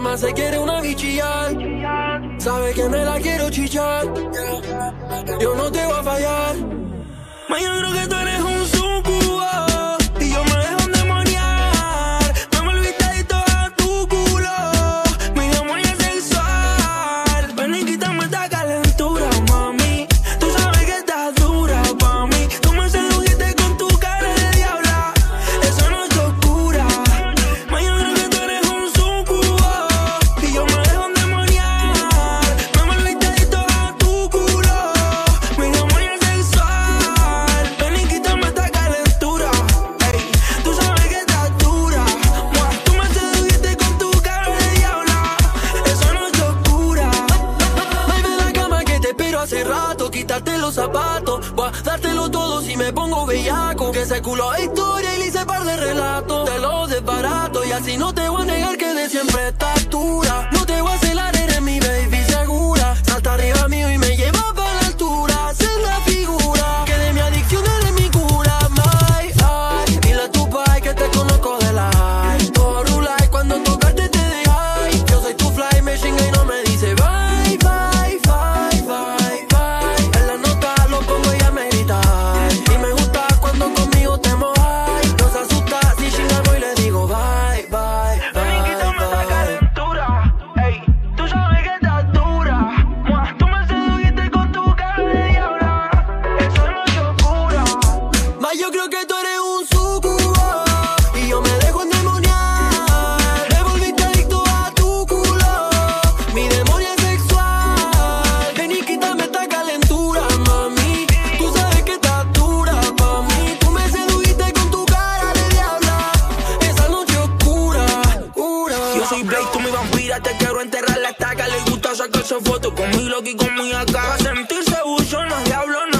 cama se quiere una bichillar. Sabe que me la quiero chichar. Yo no te voy a fallar. Ma, yo creo que tú eres un sucubo. Quitarte los zapatos. Voy a dártelo todo si me pongo bellaco. Que ese culo es historia y le hice par de relatos. Te lo desbarato y así no te voy a negar que de siempre estás dura. Yo creo que tú eres un sucubo Y yo me dejo endemoniar. Me volviste adicto a tu culo Mi demonio sexual. Ven y quítame esta calentura, mami. Tú sabes que estás dura pa' mí. Tú me sedujiste con tu cara de diabla. Esa noche oscura, oscura. Yo soy Blake, tú mi vampira, te quiero enterrar la estaca. Le gusta sacarse fotos con mi loco y con mi acá. Sentirse buchona, diablona, matona.